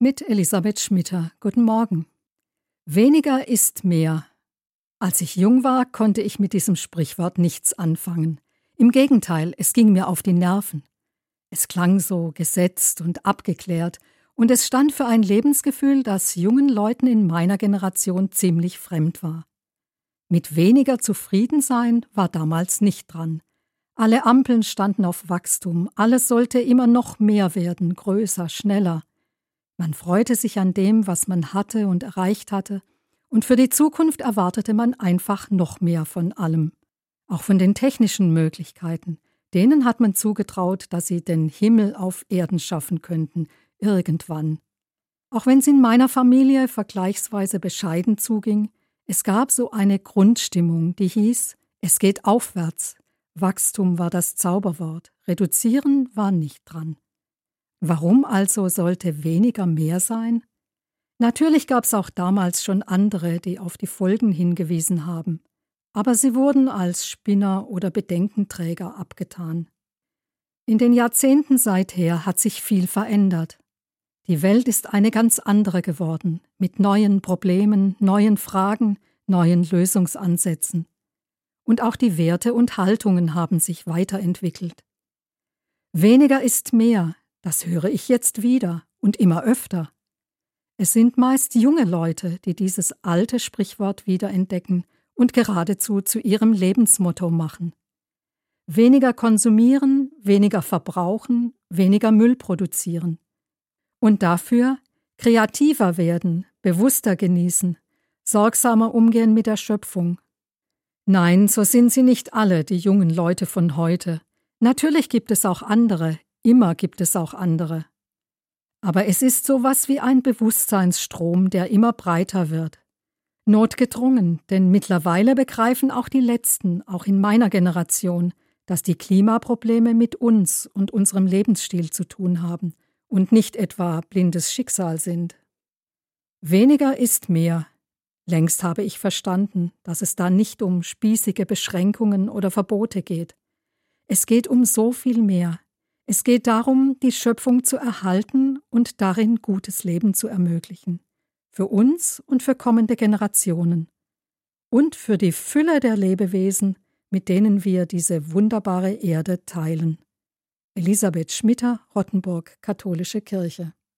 Mit Elisabeth Schmitter. Guten Morgen. Weniger ist mehr. Als ich jung war, konnte ich mit diesem Sprichwort nichts anfangen. Im Gegenteil, es ging mir auf die Nerven. Es klang so gesetzt und abgeklärt, und es stand für ein Lebensgefühl, das jungen Leuten in meiner Generation ziemlich fremd war. Mit weniger zufrieden sein war damals nicht dran. Alle Ampeln standen auf Wachstum, alles sollte immer noch mehr werden, größer, schneller. Man freute sich an dem, was man hatte und erreicht hatte, und für die Zukunft erwartete man einfach noch mehr von allem. Auch von den technischen Möglichkeiten. Denen hat man zugetraut, dass sie den Himmel auf Erden schaffen könnten, irgendwann. Auch wenn es in meiner Familie vergleichsweise bescheiden zuging, es gab so eine Grundstimmung, die hieß, es geht aufwärts. Wachstum war das Zauberwort, reduzieren war nicht dran. Warum also sollte weniger mehr sein? Natürlich gab es auch damals schon andere, die auf die Folgen hingewiesen haben, aber sie wurden als Spinner oder Bedenkenträger abgetan. In den Jahrzehnten seither hat sich viel verändert. Die Welt ist eine ganz andere geworden, mit neuen Problemen, neuen Fragen, neuen Lösungsansätzen. Und auch die Werte und Haltungen haben sich weiterentwickelt. Weniger ist mehr, das höre ich jetzt wieder und immer öfter. Es sind meist junge Leute, die dieses alte Sprichwort wiederentdecken und geradezu zu ihrem Lebensmotto machen. Weniger konsumieren, weniger verbrauchen, weniger Müll produzieren. Und dafür kreativer werden, bewusster genießen, sorgsamer umgehen mit der Schöpfung. Nein, so sind sie nicht alle, die jungen Leute von heute. Natürlich gibt es auch andere, Immer gibt es auch andere. Aber es ist so was wie ein Bewusstseinsstrom, der immer breiter wird. Notgedrungen, denn mittlerweile begreifen auch die Letzten, auch in meiner Generation, dass die Klimaprobleme mit uns und unserem Lebensstil zu tun haben und nicht etwa blindes Schicksal sind. Weniger ist mehr. Längst habe ich verstanden, dass es da nicht um spießige Beschränkungen oder Verbote geht. Es geht um so viel mehr, es geht darum, die Schöpfung zu erhalten und darin gutes Leben zu ermöglichen. Für uns und für kommende Generationen. Und für die Fülle der Lebewesen, mit denen wir diese wunderbare Erde teilen. Elisabeth Schmitter, Rottenburg, Katholische Kirche.